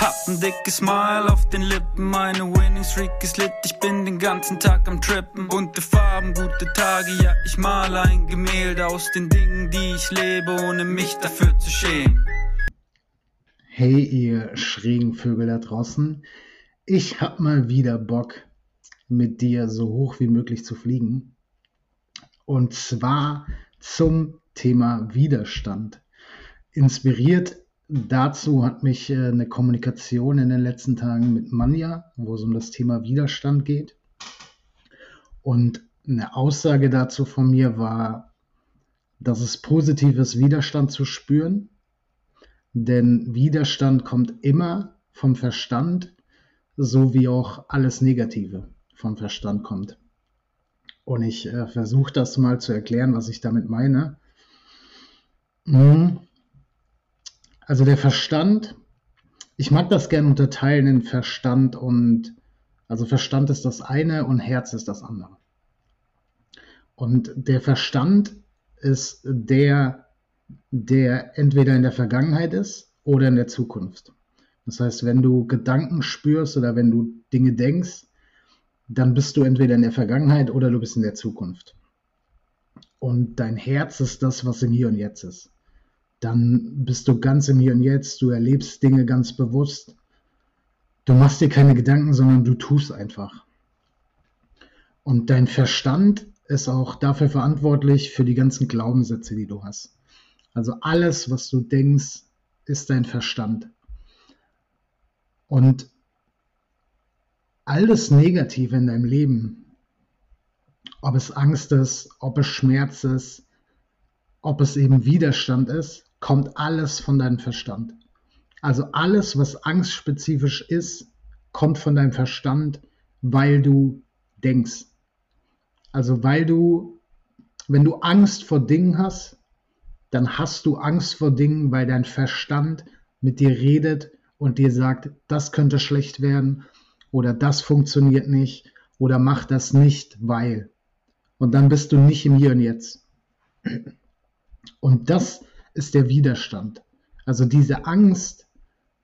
Hab ein dickes Smile auf den Lippen, meine Winning Streak ist lit, ich bin den ganzen Tag am Trippen. Bunte Farben, gute Tage, ja, ich male ein Gemälde aus den Dingen, die ich lebe, ohne mich dafür zu schämen. Hey, ihr schrägen Vögel da draußen. Ich hab mal wieder Bock, mit dir so hoch wie möglich zu fliegen. Und zwar zum Thema Widerstand. Inspiriert dazu hat mich äh, eine Kommunikation in den letzten Tagen mit Manja, wo es um das Thema Widerstand geht. Und eine Aussage dazu von mir war, dass es positiv ist, Widerstand zu spüren. Denn Widerstand kommt immer vom Verstand, so wie auch alles Negative vom Verstand kommt. Und ich äh, versuche das mal zu erklären, was ich damit meine. Mhm. Also der Verstand, ich mag das gerne unterteilen in Verstand und, also Verstand ist das eine und Herz ist das andere. Und der Verstand ist der, der entweder in der Vergangenheit ist oder in der Zukunft. Das heißt, wenn du Gedanken spürst oder wenn du Dinge denkst, dann bist du entweder in der Vergangenheit oder du bist in der Zukunft. Und dein Herz ist das, was im Hier und Jetzt ist dann bist du ganz im Hier und Jetzt, du erlebst Dinge ganz bewusst. Du machst dir keine Gedanken, sondern du tust einfach. Und dein Verstand ist auch dafür verantwortlich für die ganzen Glaubenssätze, die du hast. Also alles, was du denkst, ist dein Verstand. Und alles Negative in deinem Leben, ob es Angst ist, ob es Schmerz ist, ob es eben Widerstand ist, kommt alles von deinem Verstand. Also alles, was angstspezifisch ist, kommt von deinem Verstand, weil du denkst. Also weil du, wenn du Angst vor Dingen hast, dann hast du Angst vor Dingen, weil dein Verstand mit dir redet und dir sagt, das könnte schlecht werden oder das funktioniert nicht oder mach das nicht, weil. Und dann bist du nicht im Hier und Jetzt. Und das ist der Widerstand. Also diese Angst,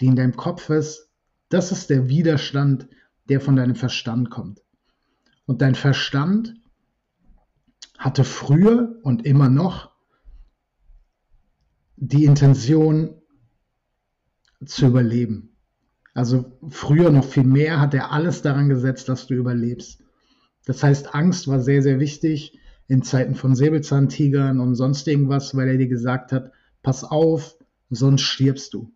die in deinem Kopf ist, das ist der Widerstand, der von deinem Verstand kommt. Und dein Verstand hatte früher und immer noch die Intention zu überleben. Also früher noch viel mehr hat er alles daran gesetzt, dass du überlebst. Das heißt, Angst war sehr, sehr wichtig in Zeiten von Säbelzahntigern und sonst irgendwas, weil er dir gesagt hat, pass auf, sonst stirbst du.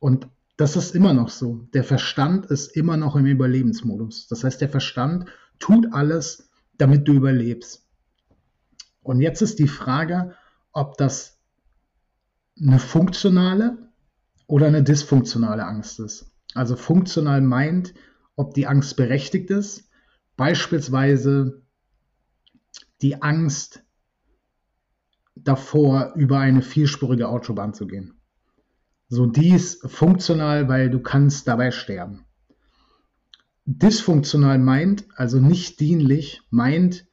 Und das ist immer noch so. Der Verstand ist immer noch im Überlebensmodus. Das heißt, der Verstand tut alles, damit du überlebst. Und jetzt ist die Frage, ob das eine funktionale oder eine dysfunktionale Angst ist. Also funktional meint, ob die Angst berechtigt ist. Beispielsweise die Angst davor, über eine vierspurige Autobahn zu gehen. So dies funktional, weil du kannst dabei sterben. Dysfunktional meint, also nicht dienlich, meint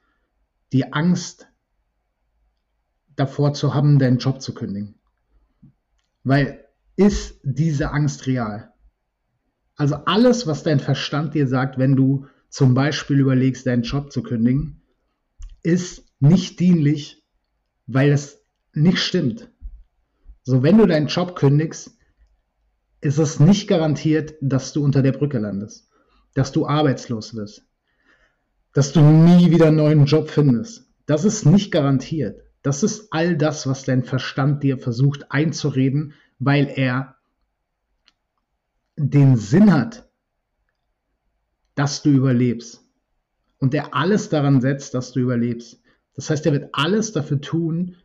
die Angst davor zu haben, deinen Job zu kündigen. Weil ist diese Angst real? Also alles, was dein Verstand dir sagt, wenn du zum Beispiel überlegst, deinen Job zu kündigen, ist nicht dienlich, weil es nicht stimmt. So, wenn du deinen Job kündigst, ist es nicht garantiert, dass du unter der Brücke landest, dass du arbeitslos wirst, dass du nie wieder einen neuen Job findest. Das ist nicht garantiert. Das ist all das, was dein Verstand dir versucht einzureden, weil er den Sinn hat, dass du überlebst. Und der alles daran setzt, dass du überlebst. Das heißt, er wird alles dafür tun,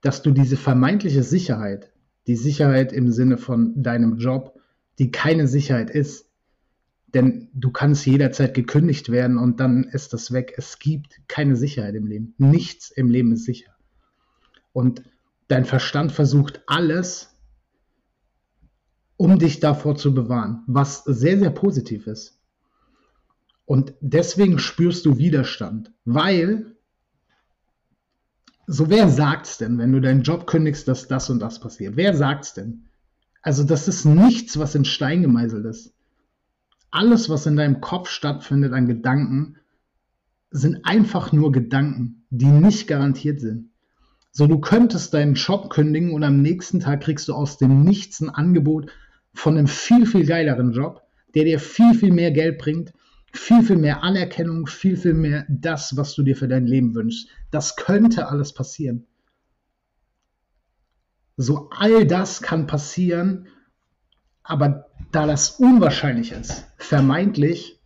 dass du diese vermeintliche Sicherheit, die Sicherheit im Sinne von deinem Job, die keine Sicherheit ist, denn du kannst jederzeit gekündigt werden und dann ist das weg. Es gibt keine Sicherheit im Leben. Nichts im Leben ist sicher. Und dein Verstand versucht alles, um dich davor zu bewahren, was sehr, sehr positiv ist. Und deswegen spürst du Widerstand, weil, so wer sagt's denn, wenn du deinen Job kündigst, dass das und das passiert? Wer sagt's denn? Also das ist nichts, was in Stein gemeißelt ist. Alles, was in deinem Kopf stattfindet an Gedanken, sind einfach nur Gedanken, die nicht garantiert sind. So, du könntest deinen Job kündigen und am nächsten Tag kriegst du aus dem Nichts ein Angebot von einem viel, viel geileren Job, der dir viel, viel mehr Geld bringt, viel, viel mehr Anerkennung, viel, viel mehr das, was du dir für dein Leben wünschst. Das könnte alles passieren. So, all das kann passieren, aber da das unwahrscheinlich ist, vermeintlich,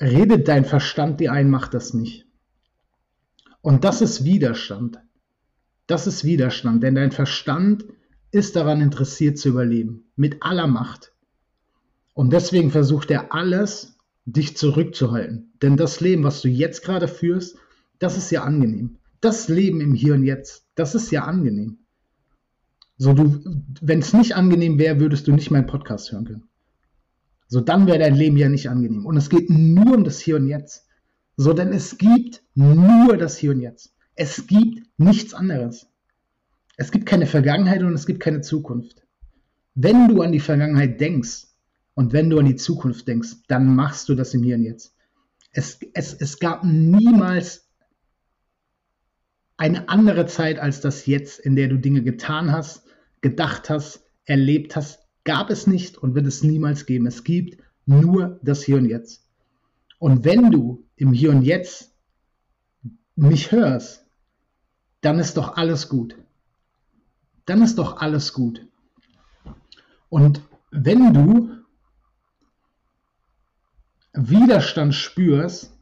redet dein Verstand dir ein, macht das nicht. Und das ist Widerstand. Das ist Widerstand, denn dein Verstand ist daran interessiert zu überleben, mit aller Macht. Und deswegen versucht er alles, dich zurückzuhalten. Denn das Leben, was du jetzt gerade führst, das ist ja angenehm. Das Leben im Hier und Jetzt, das ist ja angenehm. So, du, wenn es nicht angenehm wäre, würdest du nicht meinen Podcast hören können. So, dann wäre dein Leben ja nicht angenehm. Und es geht nur um das Hier und Jetzt. So, denn es gibt nur das Hier und Jetzt. Es gibt nichts anderes. Es gibt keine Vergangenheit und es gibt keine Zukunft. Wenn du an die Vergangenheit denkst, und wenn du an die Zukunft denkst, dann machst du das im Hier und Jetzt. Es, es, es gab niemals eine andere Zeit als das Jetzt, in der du Dinge getan hast, gedacht hast, erlebt hast, gab es nicht und wird es niemals geben. Es gibt nur das Hier und Jetzt. Und wenn du im Hier und Jetzt mich hörst, dann ist doch alles gut. Dann ist doch alles gut. Und wenn du Widerstand spürst,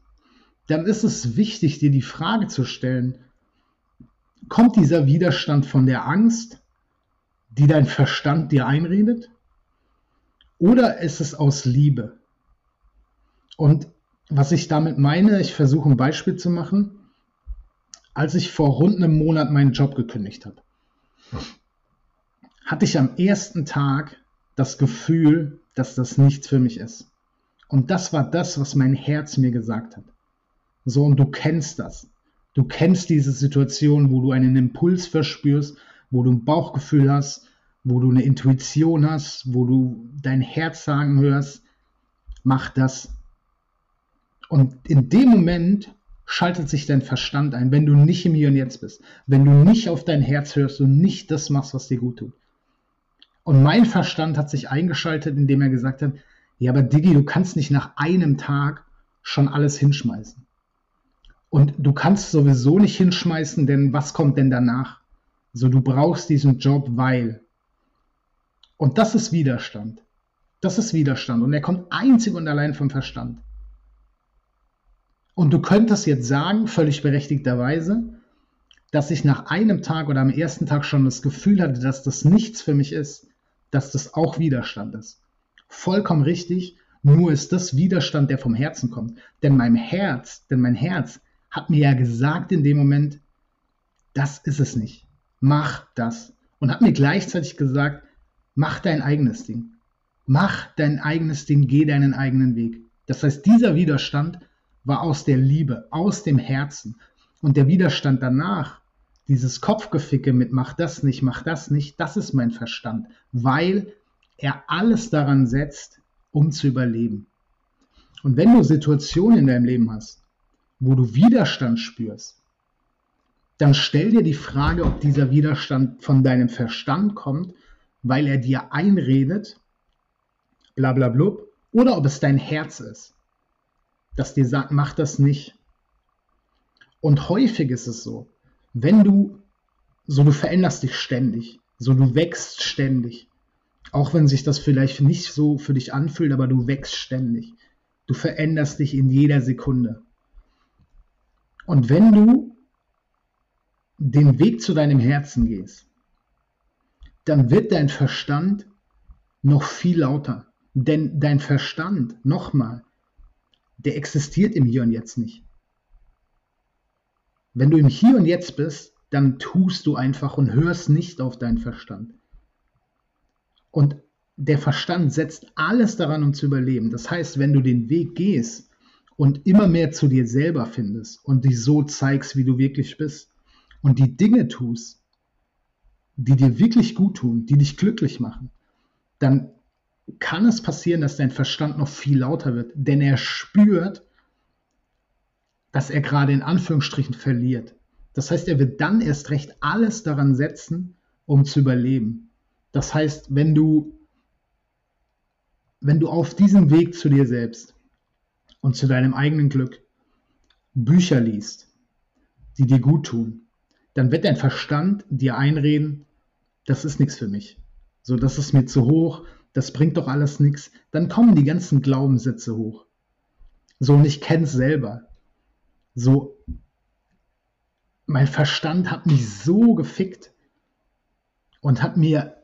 dann ist es wichtig, dir die Frage zu stellen, kommt dieser Widerstand von der Angst, die dein Verstand dir einredet? Oder ist es aus Liebe? Und was ich damit meine, ich versuche ein Beispiel zu machen. Als ich vor rund einem Monat meinen Job gekündigt habe, hatte ich am ersten Tag das Gefühl, dass das nichts für mich ist. Und das war das, was mein Herz mir gesagt hat. So, und du kennst das. Du kennst diese Situation, wo du einen Impuls verspürst, wo du ein Bauchgefühl hast, wo du eine Intuition hast, wo du dein Herz sagen hörst, mach das. Und in dem Moment schaltet sich dein Verstand ein, wenn du nicht im Hier und Jetzt bist, wenn du nicht auf dein Herz hörst und nicht das machst, was dir gut tut. Und mein Verstand hat sich eingeschaltet, indem er gesagt hat, ja, aber Diggi, du kannst nicht nach einem Tag schon alles hinschmeißen. Und du kannst sowieso nicht hinschmeißen, denn was kommt denn danach? So, du brauchst diesen Job, weil. Und das ist Widerstand. Das ist Widerstand. Und er kommt einzig und allein vom Verstand. Und du könntest jetzt sagen, völlig berechtigterweise, dass ich nach einem Tag oder am ersten Tag schon das Gefühl hatte, dass das nichts für mich ist, dass das auch Widerstand ist. Vollkommen richtig, nur ist das Widerstand, der vom Herzen kommt. Denn mein Herz, denn mein Herz hat mir ja gesagt in dem Moment, das ist es nicht. Mach das. Und hat mir gleichzeitig gesagt, mach dein eigenes Ding. Mach dein eigenes Ding, geh deinen eigenen Weg. Das heißt, dieser Widerstand war aus der Liebe, aus dem Herzen. Und der Widerstand danach, dieses Kopfgeficke mit mach das nicht, mach das nicht, das ist mein Verstand, weil er alles daran setzt, um zu überleben. Und wenn du Situationen in deinem Leben hast, wo du Widerstand spürst, dann stell dir die Frage, ob dieser Widerstand von deinem Verstand kommt, weil er dir einredet, bla bla blub, oder ob es dein Herz ist, das dir sagt, mach das nicht. Und häufig ist es so, wenn du, so du veränderst dich ständig, so du wächst ständig. Auch wenn sich das vielleicht nicht so für dich anfühlt, aber du wächst ständig. Du veränderst dich in jeder Sekunde. Und wenn du den Weg zu deinem Herzen gehst, dann wird dein Verstand noch viel lauter. Denn dein Verstand, nochmal, der existiert im Hier und Jetzt nicht. Wenn du im Hier und Jetzt bist, dann tust du einfach und hörst nicht auf deinen Verstand. Und der Verstand setzt alles daran, um zu überleben. Das heißt, wenn du den Weg gehst und immer mehr zu dir selber findest und dich so zeigst, wie du wirklich bist und die Dinge tust, die dir wirklich gut tun, die dich glücklich machen, dann kann es passieren, dass dein Verstand noch viel lauter wird, denn er spürt, dass er gerade in Anführungsstrichen verliert. Das heißt, er wird dann erst recht alles daran setzen, um zu überleben. Das heißt, wenn du, wenn du auf diesem Weg zu dir selbst und zu deinem eigenen Glück Bücher liest, die dir gut tun, dann wird dein Verstand dir einreden, das ist nichts für mich. So, das ist mir zu hoch, das bringt doch alles nichts. Dann kommen die ganzen Glaubenssätze hoch. So, und ich kenne es selber. So, mein Verstand hat mich so gefickt und hat mir,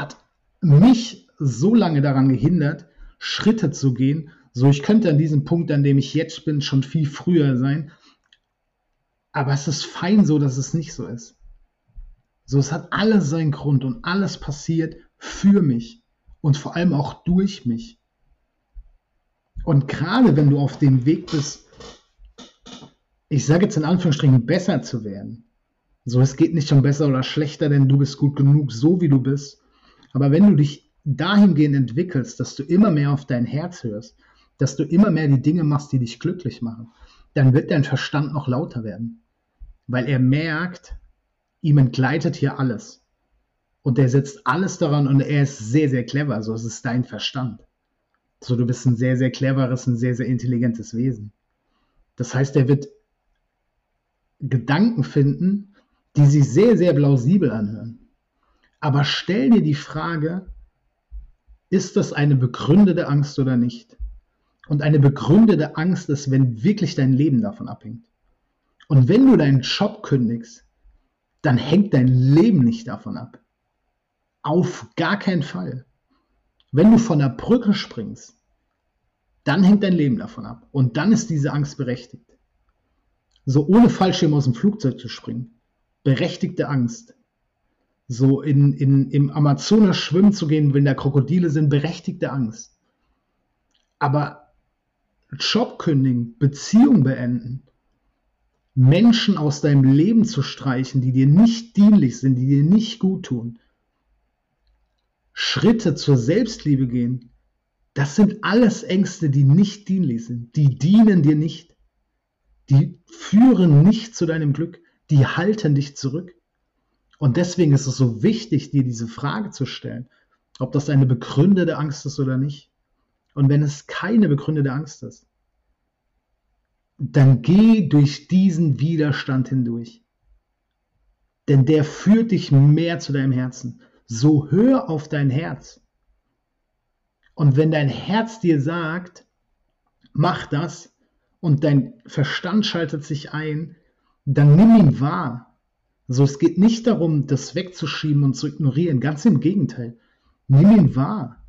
hat mich so lange daran gehindert, Schritte zu gehen. So, ich könnte an diesem Punkt, an dem ich jetzt bin, schon viel früher sein. Aber es ist fein so, dass es nicht so ist. So, es hat alles seinen Grund und alles passiert für mich und vor allem auch durch mich. Und gerade wenn du auf dem Weg bist, ich sage jetzt in Anführungsstrichen, besser zu werden. So, es geht nicht um besser oder schlechter, denn du bist gut genug, so wie du bist. Aber wenn du dich dahingehend entwickelst, dass du immer mehr auf dein Herz hörst, dass du immer mehr die Dinge machst, die dich glücklich machen, dann wird dein Verstand noch lauter werden. Weil er merkt, ihm entgleitet hier alles. Und er setzt alles daran und er ist sehr, sehr clever. So, es ist dein Verstand. So, du bist ein sehr, sehr cleveres, ein sehr, sehr intelligentes Wesen. Das heißt, er wird Gedanken finden, die sich sehr, sehr plausibel anhören. Aber stell dir die Frage, ist das eine begründete Angst oder nicht? Und eine begründete Angst ist, wenn wirklich dein Leben davon abhängt. Und wenn du deinen Job kündigst, dann hängt dein Leben nicht davon ab. Auf gar keinen Fall. Wenn du von der Brücke springst, dann hängt dein Leben davon ab. Und dann ist diese Angst berechtigt. So ohne Fallschirm aus dem Flugzeug zu springen. Berechtigte Angst. So in, in, im Amazonas schwimmen zu gehen, wenn da Krokodile sind, berechtigte Angst. Aber Job kündigen, Beziehung beenden, Menschen aus deinem Leben zu streichen, die dir nicht dienlich sind, die dir nicht gut tun, Schritte zur Selbstliebe gehen, das sind alles Ängste, die nicht dienlich sind. Die dienen dir nicht. Die führen nicht zu deinem Glück. Die halten dich zurück. Und deswegen ist es so wichtig, dir diese Frage zu stellen, ob das eine begründete Angst ist oder nicht. Und wenn es keine begründete Angst ist, dann geh durch diesen Widerstand hindurch. Denn der führt dich mehr zu deinem Herzen so hör auf dein Herz. Und wenn dein Herz dir sagt, mach das, und dein Verstand schaltet sich ein, dann nimm ihn wahr. So, es geht nicht darum, das wegzuschieben und zu ignorieren. Ganz im Gegenteil. Nimm ihn wahr.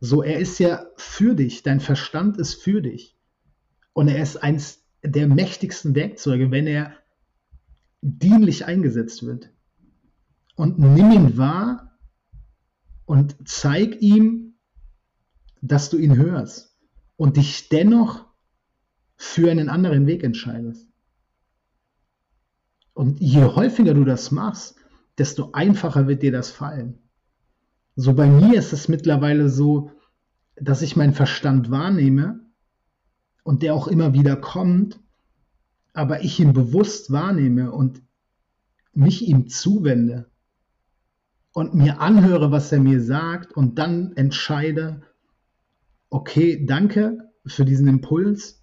So, er ist ja für dich. Dein Verstand ist für dich. Und er ist eins der mächtigsten Werkzeuge, wenn er dienlich eingesetzt wird und nimm ihn wahr und zeig ihm, dass du ihn hörst und dich dennoch für einen anderen Weg entscheidest. Und je häufiger du das machst, desto einfacher wird dir das fallen. So bei mir ist es mittlerweile so, dass ich meinen Verstand wahrnehme und der auch immer wieder kommt, aber ich ihn bewusst wahrnehme und mich ihm zuwende und mir anhöre, was er mir sagt und dann entscheide, okay, danke für diesen Impuls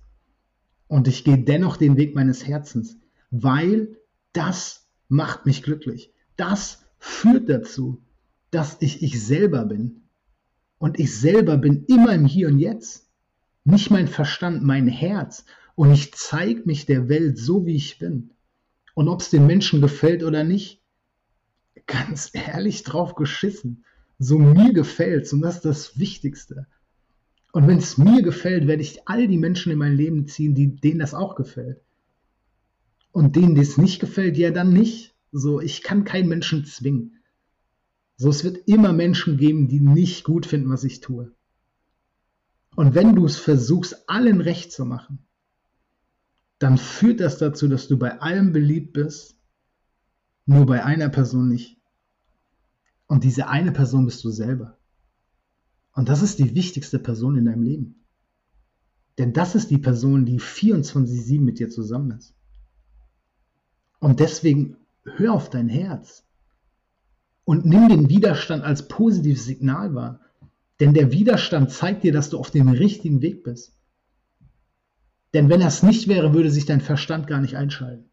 Und ich gehe dennoch den Weg meines Herzens, weil das macht mich glücklich. Das führt dazu, dass ich ich selber bin. Und ich selber bin immer im Hier und Jetzt. Nicht mein Verstand, mein Herz. Und ich zeige mich der Welt so, wie ich bin. Und ob es den Menschen gefällt oder nicht, ganz ehrlich drauf geschissen. So mir gefällt's und das ist das Wichtigste. Und wenn es mir gefällt, werde ich all die Menschen in mein Leben ziehen, die, denen das auch gefällt. Und denen das nicht gefällt, ja dann nicht. So, ich kann keinen Menschen zwingen. So, es wird immer Menschen geben, die nicht gut finden, was ich tue. Und wenn du es versuchst, allen recht zu machen, dann führt das dazu, dass du bei allem beliebt bist, nur bei einer Person nicht. Und diese eine Person bist du selber. Und das ist die wichtigste Person in deinem Leben. Denn das ist die Person, die 24-7 mit dir zusammen ist. Und deswegen hör auf dein Herz und nimm den Widerstand als positives Signal wahr. Denn der Widerstand zeigt dir, dass du auf dem richtigen Weg bist. Denn wenn das nicht wäre, würde sich dein Verstand gar nicht einschalten.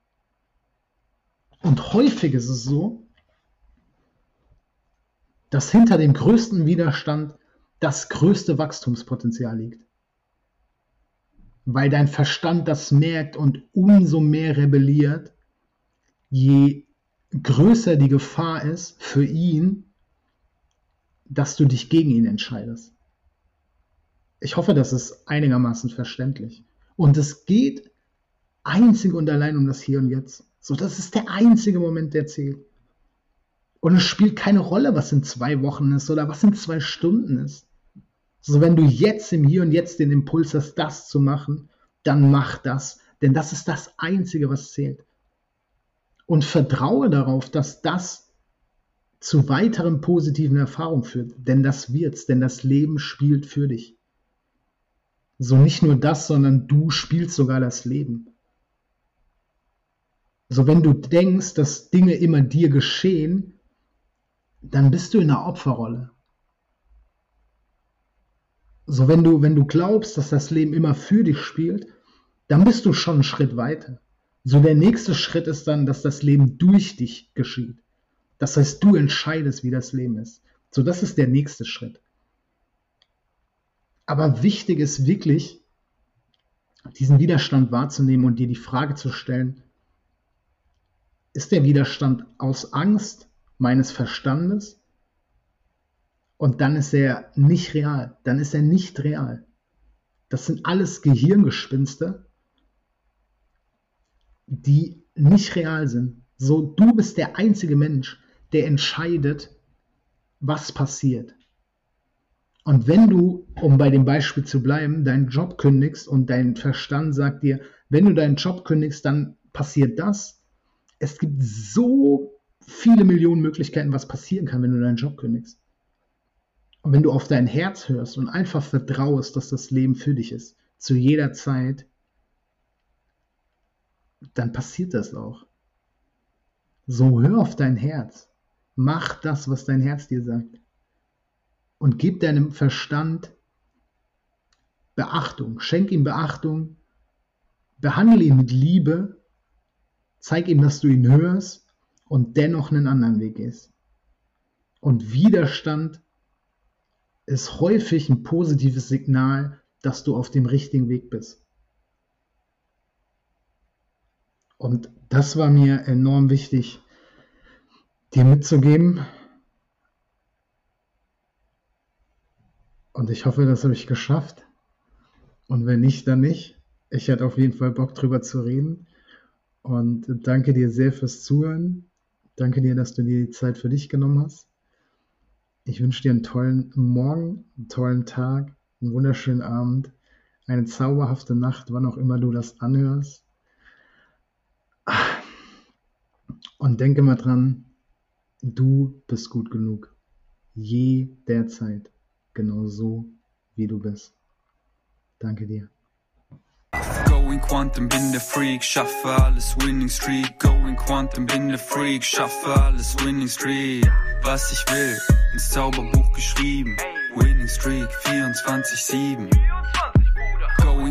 Und häufig ist es so, dass hinter dem größten Widerstand das größte Wachstumspotenzial liegt. Weil dein Verstand das merkt und umso mehr rebelliert, je größer die Gefahr ist für ihn, dass du dich gegen ihn entscheidest. Ich hoffe, das ist einigermaßen verständlich. Und es geht einzig und allein um das Hier und Jetzt. So, das ist der einzige Moment, der zählt. Und es spielt keine Rolle, was in zwei Wochen ist oder was in zwei Stunden ist. So, wenn du jetzt im Hier und Jetzt den Impuls hast, das zu machen, dann mach das. Denn das ist das Einzige, was zählt. Und vertraue darauf, dass das zu weiteren positiven Erfahrungen führt. Denn das wird's, denn das Leben spielt für dich. So nicht nur das, sondern du spielst sogar das Leben. So wenn du denkst, dass Dinge immer dir geschehen, dann bist du in einer Opferrolle. So, wenn du, wenn du glaubst, dass das Leben immer für dich spielt, dann bist du schon einen Schritt weiter. So, der nächste Schritt ist dann, dass das Leben durch dich geschieht. Das heißt, du entscheidest, wie das Leben ist. So, das ist der nächste Schritt. Aber wichtig ist wirklich, diesen Widerstand wahrzunehmen und dir die Frage zu stellen, ist der Widerstand aus Angst meines Verstandes und dann ist er nicht real, dann ist er nicht real. Das sind alles Gehirngespinste, die nicht real sind. So, du bist der einzige Mensch, der entscheidet, was passiert. Und wenn du, um bei dem Beispiel zu bleiben, deinen Job kündigst und dein Verstand sagt dir, wenn du deinen Job kündigst, dann passiert das. Es gibt so viele Millionen Möglichkeiten, was passieren kann, wenn du deinen Job kündigst. Und wenn du auf dein Herz hörst und einfach vertraust, dass das Leben für dich ist, zu jeder Zeit, dann passiert das auch. So hör auf dein Herz. Mach das, was dein Herz dir sagt. Und gib deinem Verstand Beachtung. Schenk ihm Beachtung. Behandle ihn mit Liebe. Zeig ihm, dass du ihn hörst und dennoch einen anderen Weg gehst. Und Widerstand ist häufig ein positives Signal, dass du auf dem richtigen Weg bist. Und das war mir enorm wichtig, dir mitzugeben. Und ich hoffe, das habe ich geschafft. Und wenn nicht, dann nicht. Ich hatte auf jeden Fall Bock drüber zu reden. Und danke dir sehr fürs Zuhören. Danke dir, dass du dir die Zeit für dich genommen hast. Ich wünsche dir einen tollen Morgen, einen tollen Tag, einen wunderschönen Abend, eine zauberhafte Nacht, wann auch immer du das anhörst. Und denke mal dran, du bist gut genug. Jederzeit. Genau so, wie du bist. Danke dir. Going Quantum, bin der Freak, schaffe alles Winning Streak. Going Quantum, bin der Freak, schaffe alles Winning Streak. Was ich will, ins Zauberbuch geschrieben. Winning Streak 24-7.